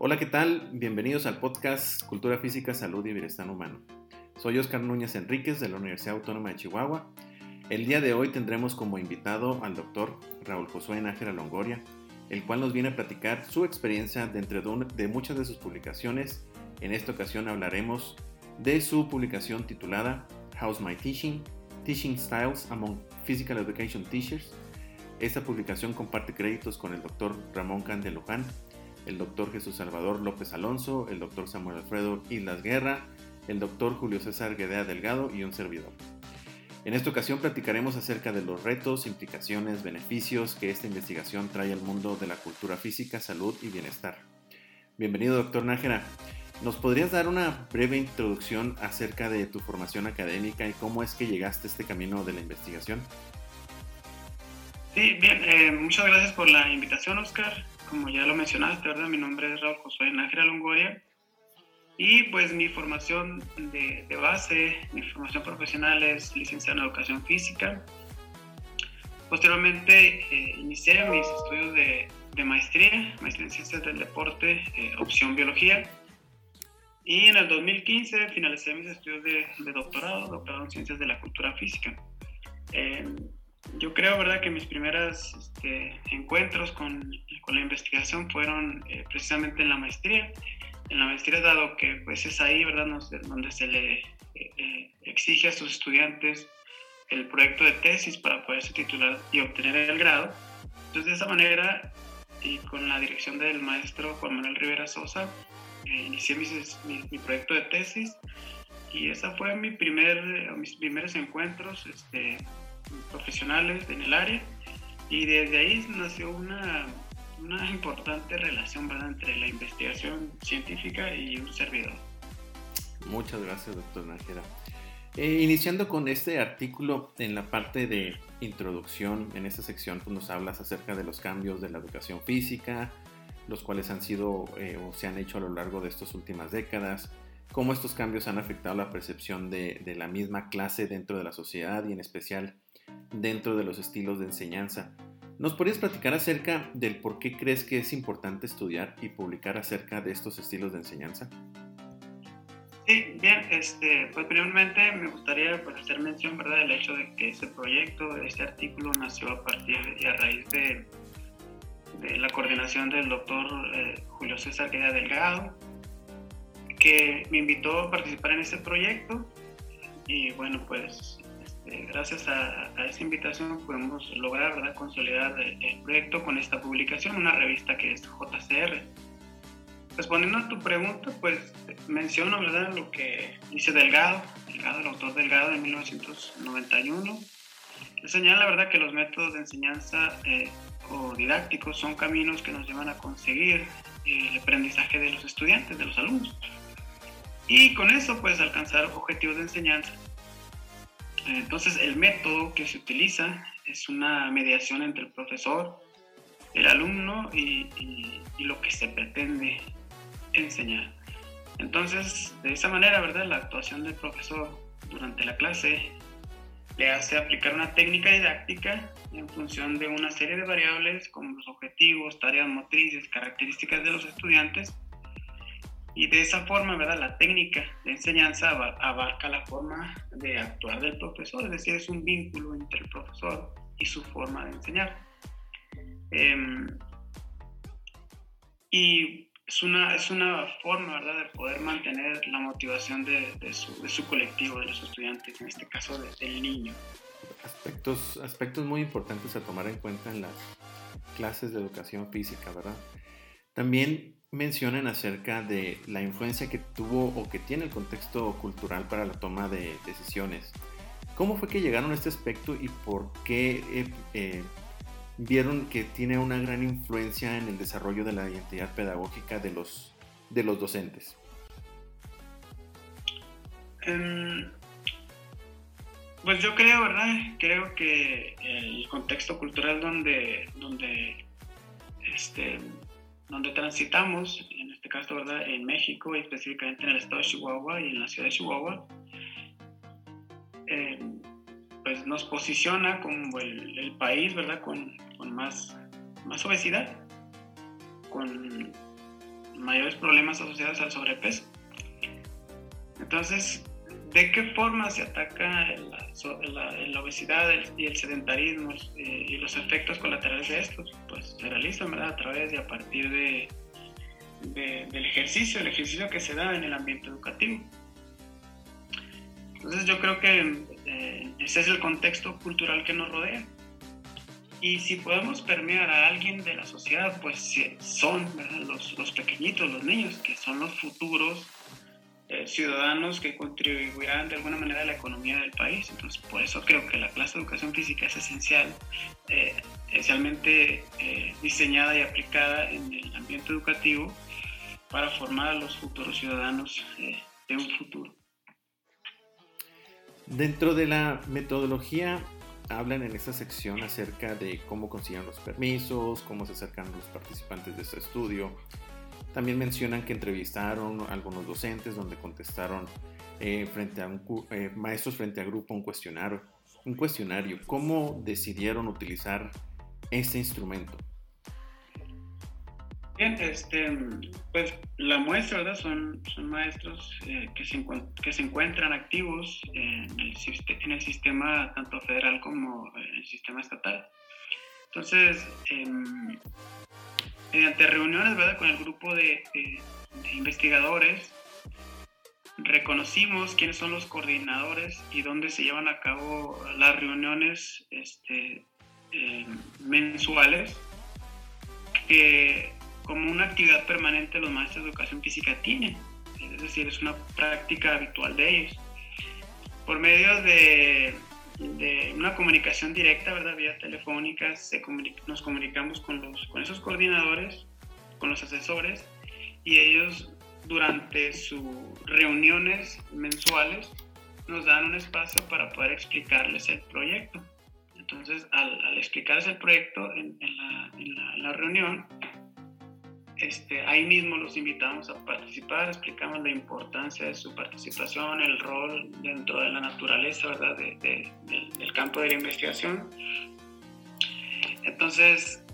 Hola, ¿qué tal? Bienvenidos al podcast Cultura Física, Salud y Bienestar Humano. Soy Oscar Núñez Enríquez de la Universidad Autónoma de Chihuahua. El día de hoy tendremos como invitado al doctor Raúl Josué Nájera Longoria, el cual nos viene a platicar su experiencia dentro de muchas de sus publicaciones. En esta ocasión hablaremos de su publicación titulada How's My Teaching? Teaching Styles Among Physical Education Teachers. Esta publicación comparte créditos con el doctor Ramón Candeluján el doctor Jesús Salvador López Alonso, el doctor Samuel Alfredo Islas Guerra, el doctor Julio César Guedea Delgado y un servidor. En esta ocasión platicaremos acerca de los retos, implicaciones, beneficios que esta investigación trae al mundo de la cultura física, salud y bienestar. Bienvenido, doctor Nájera. ¿Nos podrías dar una breve introducción acerca de tu formación académica y cómo es que llegaste a este camino de la investigación? Sí, bien, eh, muchas gracias por la invitación, Oscar como ya lo mencionaste, ¿verdad? Mi nombre es Raúl Josué Nájera Longoria. Y pues mi formación de, base, mi formación profesional es licenciado en educación física. Posteriormente eh, inicié mis estudios de, de, maestría, maestría en ciencias del deporte, eh, opción biología. Y en el 2015 finalicé mis estudios de, de doctorado, doctorado en ciencias de la cultura física. Eh, yo creo, ¿verdad?, que mis primeros este, encuentros con, con, la investigación fueron eh, precisamente en la maestría. En la maestría, dado que pues es ahí, ¿verdad?, donde se le eh, eh, exige a sus estudiantes el proyecto de tesis para poderse titular y obtener el grado. Entonces, de esa manera, y con la dirección del maestro Juan Manuel Rivera Sosa, inicié mi, mi, proyecto de tesis y esa fue mi primer, mis primeros encuentros este, profesionales en el área y desde ahí nació una, una importante relación ¿verdad? entre la investigación científica y un servidor. Muchas gracias, doctor Nájera. Eh, iniciando con este artículo en la parte de introducción, en esta sección pues, nos hablas acerca de los cambios de la educación física, los cuales han sido eh, o se han hecho a lo largo de estas últimas décadas, cómo estos cambios han afectado la percepción de, la misma clase dentro de la sociedad y en especial dentro de los estilos de enseñanza. ¿Nos podrías platicar acerca del por qué crees que es importante estudiar y publicar acerca de estos estilos de enseñanza? Sí, bien, este, pues primeramente me gustaría pues, hacer mención ¿verdad? del hecho de que este proyecto, este artículo nació a partir y a raíz de, de la coordinación del doctor eh, Julio César Gueda Delgado, que me invitó a participar en este proyecto y bueno, pues eh, gracias a, esa invitación podemos lograr ¿verdad? consolidar el, proyecto con esta publicación, una revista que es JCR. Respondiendo a tu pregunta, pues menciono ¿verdad? lo que dice Delgado, Delgado, el autor Delgado de 1991. Le señala verdad que los métodos de enseñanza eh, o didácticos son caminos que nos llevan a conseguir eh, el aprendizaje de los estudiantes, de los alumnos. Y con eso, pues alcanzar objetivos de enseñanza entonces, el método que se utiliza es una mediación entre el profesor, el alumno y, lo que se pretende enseñar. Entonces, de esa manera, ¿verdad? La actuación del profesor durante la clase le hace aplicar una técnica didáctica en función de una serie de variables como los objetivos, tareas motrices, características de los estudiantes y de esa forma, ¿verdad? La técnica de enseñanza abarca la forma de actuar del profesor, es decir, es un vínculo entre el profesor y su forma de enseñar. Em, y es una, es una forma, ¿verdad?, de poder mantener la motivación de, su, colectivo, de los estudiantes, en este caso del niño. Aspectos, aspectos muy importantes a tomar en cuenta en las clases de educación física, ¿verdad? También mencionan acerca de la influencia que tuvo o que tiene el contexto cultural para la toma de decisiones. ¿Cómo fue que llegaron a este aspecto y por qué eh, eh, vieron que tiene una gran influencia en el desarrollo de la identidad pedagógica de los, de los docentes? Em, pues yo creo, ¿verdad? Creo que el contexto cultural donde, donde este, donde transitamos, en este caso, ¿verdad? En México y específicamente en el estado de Chihuahua y en la ciudad de Chihuahua, eh, pues nos posiciona como el, país, ¿verdad? Con, con, más, más obesidad, con mayores problemas asociados al sobrepeso. Entonces, ¿de qué forma se ataca la, obesidad y el sedentarismo eh, y los efectos colaterales de estos? Pues se realizan a través de a partir de, del ejercicio, el ejercicio que se da en el ambiente educativo. Entonces yo creo que eh, ese es el contexto cultural que nos rodea. Y si podemos permear a alguien de la sociedad, pues son los, los, pequeñitos, los niños, que son los futuros eh, ciudadanos que contribuirán de alguna manera a la economía del país. Entonces, por eso creo que la clase de educación física es esencial, eh, esencialmente eh, diseñada y aplicada en el ambiente educativo para formar a los futuros ciudadanos de un futuro. Dentro de la metodología hablan en esta sección acerca de cómo consiguen los permisos, cómo se acercan los participantes de este estudio. También mencionan que entrevistaron algunos docentes donde contestaron eh, frente a un, eh, maestros frente a grupo un cuestionario, un cuestionario. ¿Cómo decidieron utilizar este instrumento? Bien, este, pues la muestra, ¿verdad? Son, son maestros eh, que, se, que se encuentran activos en el, en el sistema tanto federal como en el sistema estatal. Entonces, em, mediante reuniones, ¿verdad? Con el grupo de, investigadores, reconocimos quiénes son los coordinadores y dónde se llevan a cabo las reuniones este, em, mensuales que como una actividad permanente los maestros de educación física tienen. Es decir, es una práctica habitual de ellos. Por medio de, una comunicación directa, ¿verdad? Vía telefónica, nos comunicamos con, los, con esos coordinadores, con los asesores, y ellos durante sus reuniones mensuales nos dan un espacio para poder explicarles el proyecto. Entonces, al, explicarles el proyecto en, la, en la reunión, este, ahí mismo los invitamos a participar, explicamos la importancia de su participación, el rol dentro de la naturaleza, ¿verdad? del campo de la investigación. Entonces,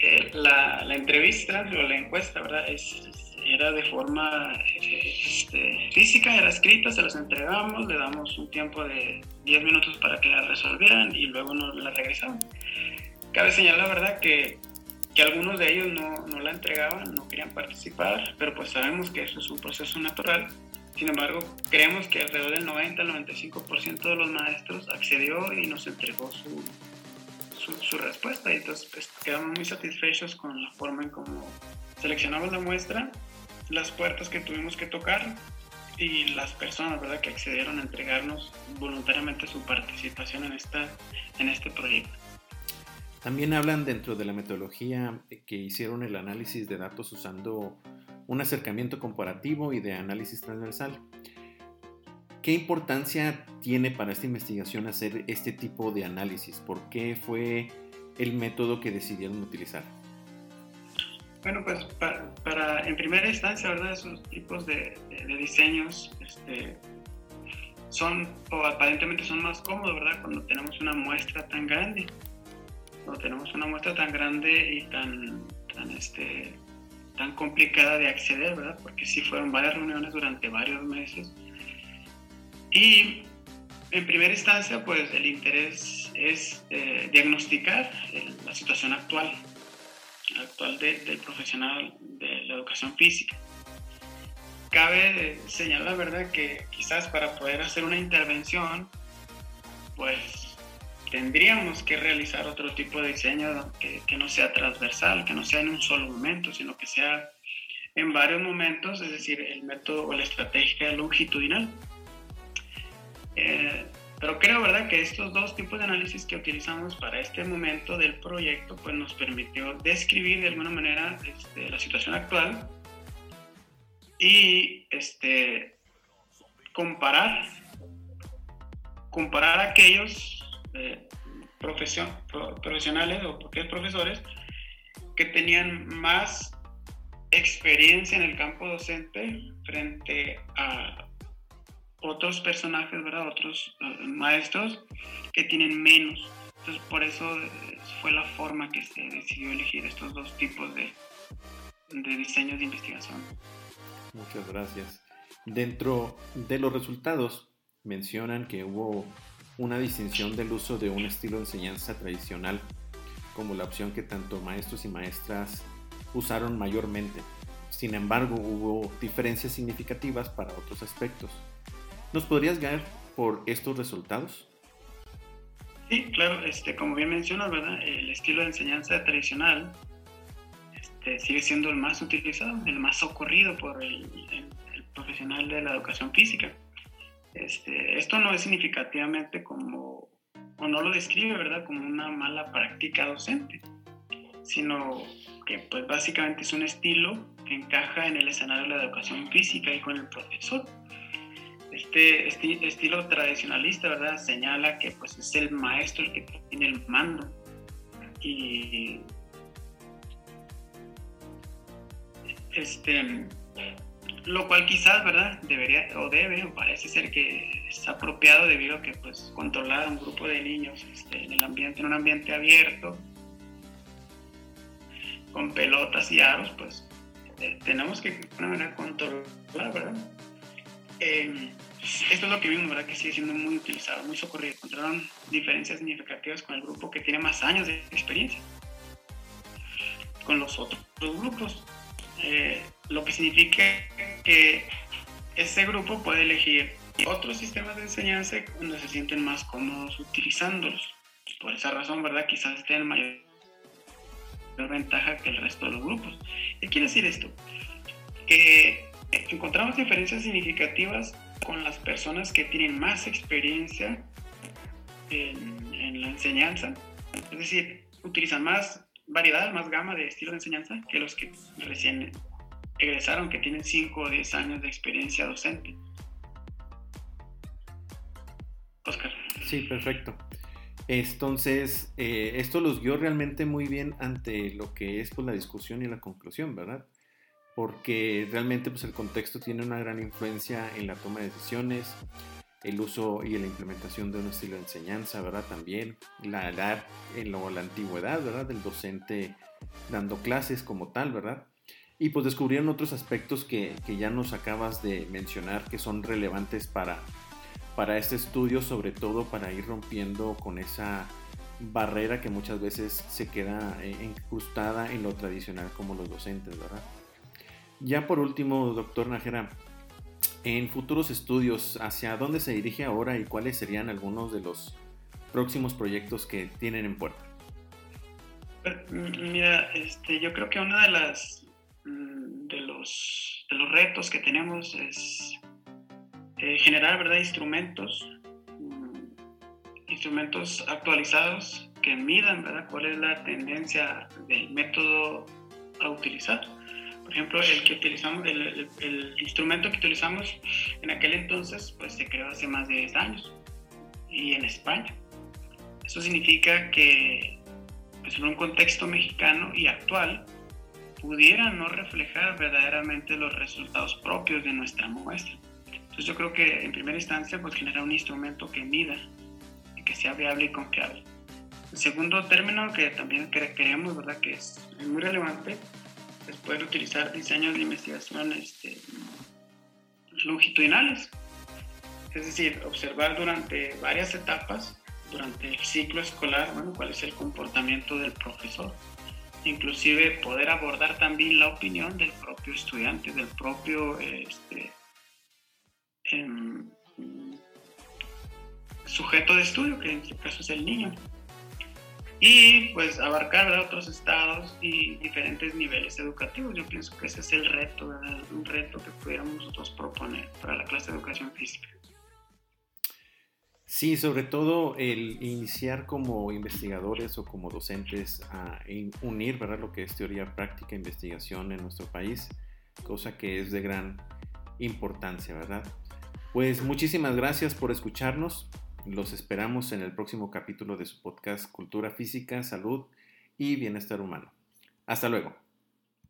eh, la, entrevista o la encuesta, ¿verdad? era de forma este, física, era escrita, se las entregamos, le damos un tiempo de 10 minutos para que la resolvieran y luego nos la regresamos. Cabe señalar, ¿verdad?, que que algunos de ellos no, no, la entregaban, no querían participar, pero pues sabemos que eso es un proceso natural. Sin embargo, creemos que alrededor del 90 al 95% de los maestros accedió y nos entregó su, su, respuesta. Y entonces pues, quedamos muy satisfechos con la forma en cómo seleccionamos la muestra, las puertas que tuvimos que tocar y las personas ¿verdad? que accedieron a entregarnos voluntariamente su participación en, esta, en este proyecto. También hablan dentro de la metodología que hicieron el análisis de datos usando un acercamiento comparativo y de análisis transversal. ¿Qué importancia tiene para esta investigación hacer este tipo de análisis? ¿Por qué fue el método que decidieron utilizar? Bueno, pues para, en primera instancia, ¿verdad? Esos tipos de, diseños este, son, o aparentemente son más cómodos, ¿verdad? Cuando tenemos una muestra tan grande una muestra tan grande y tan, tan, este, tan complicada de acceder, ¿verdad? Porque sí fueron varias reuniones durante varios meses. Y en primera instancia, pues el interés es eh, diagnosticar la situación actual, actual del profesional de la educación física. Cabe señalar, ¿verdad?, que quizás para poder hacer una intervención, pues tendríamos que realizar otro tipo de diseño que, que, no sea transversal, que no sea en un solo momento, sino que sea en varios momentos, es decir, el método o la estrategia longitudinal. Eh, pero creo, ¿verdad?, que estos dos tipos de análisis que utilizamos para este momento del proyecto, pues nos permitió describir de alguna manera este, la situación actual y este, comparar, comparar aquellos profesionales o porque profesores que tenían más experiencia en el campo docente frente a otros personajes, ¿verdad? Otros eh, maestros que tienen menos. Entonces, por eso eh, fue la forma que se decidió elegir estos dos tipos de, de diseños de investigación. Muchas gracias. Dentro de los resultados mencionan que hubo una distinción del uso de un estilo de enseñanza tradicional como la opción que tanto maestros y maestras usaron mayormente. Sin embargo, hubo diferencias significativas para otros aspectos. ¿Nos podrías guiar por estos resultados? Sí, claro, este, como bien mencionas, ¿verdad? El estilo de enseñanza tradicional este, sigue siendo el más utilizado, el más socorrido por el, profesional de la educación física. Este, esto no es significativamente como, o no lo describe, ¿verdad?, como una mala práctica docente, sino que pues básicamente es un estilo que encaja en el escenario de la educación física y con el profesor. Este, estilo tradicionalista, ¿verdad? Señala que pues es el maestro el que tiene el mando y este lo cual quizás, ¿verdad? Debería o debe o parece ser que es apropiado debido a que pues controlar a un grupo de niños este, en el ambiente, en un ambiente abierto, con pelotas y aros, pues eh, tenemos que alguna manera controlar, ¿verdad? Eh, esto es lo que vimos, ¿verdad? Que sigue siendo muy utilizado, muy socorrido. Encontraron diferencias significativas con el grupo que tiene más años de experiencia. Con los otros grupos. Eh, lo que significa que ese grupo puede elegir otros sistemas de enseñanza donde se sienten más cómodos utilizándolos. Por esa razón, ¿verdad? Quizás estén mayor ventaja que el resto de los grupos. ¿Qué quiere decir esto? Que encontramos diferencias significativas con las personas que tienen más experiencia en, la enseñanza, es decir, utilizan más variedad, más gama de estilo de enseñanza que los que recién egresaron, que tienen 5 o 10 años de experiencia docente. Oscar. Sí, perfecto. Entonces, eh, esto los guió realmente muy bien ante lo que es pues, la discusión y la conclusión, ¿verdad? Porque realmente pues, el contexto tiene una gran influencia en la toma de decisiones, el uso y la implementación de un estilo de enseñanza, ¿verdad? También la edad, en lo, la antigüedad, ¿verdad? Del docente dando clases como tal, ¿verdad? Y pues descubrieron otros aspectos que, que ya nos acabas de mencionar que son relevantes para para este estudio, sobre todo para ir rompiendo con esa barrera que muchas veces se queda eh, incrustada en lo tradicional como los docentes, ¿verdad? Ya por último, doctor Najera, en futuros estudios, ¿hacia dónde se dirige ahora y cuáles serían algunos de los próximos proyectos que tienen en puerta? Mira, este, yo creo que uno de las de los, de los retos que tenemos es eh, generar ¿verdad? instrumentos, mm, instrumentos actualizados que midan ¿verdad? cuál es la tendencia del método a utilizar. Por ejemplo, el que utilizamos, el, el, instrumento que utilizamos en aquel entonces, pues se creó hace más de 10 años y en España. Eso significa que pues, en un contexto mexicano y actual pudiera no reflejar verdaderamente los resultados propios de nuestra muestra. Entonces yo creo que en primera instancia pues generar un instrumento que mida y que sea viable y confiable. El segundo término que también queremos, ¿verdad? que es muy relevante, es poder utilizar diseños de investigación este, longitudinales. Es decir, observar durante varias etapas, durante el ciclo escolar, bueno, cuál es el comportamiento del profesor. Inclusive poder abordar también la opinión del propio estudiante, del propio este, sujeto de estudio, que en este caso es el niño. Y pues abarcar otros estados y diferentes niveles educativos. Yo pienso que ese es el reto, un reto que pudiéramos nosotros proponer para la clase de educación física. Sí, sobre todo el iniciar como investigadores o como docentes a unir ¿verdad? lo que es teoría práctica e investigación en nuestro país, cosa que es de gran importancia, ¿verdad? Pues muchísimas gracias por escucharnos. Los esperamos en el próximo capítulo de su podcast Cultura Física, Salud y Bienestar Humano. Hasta luego.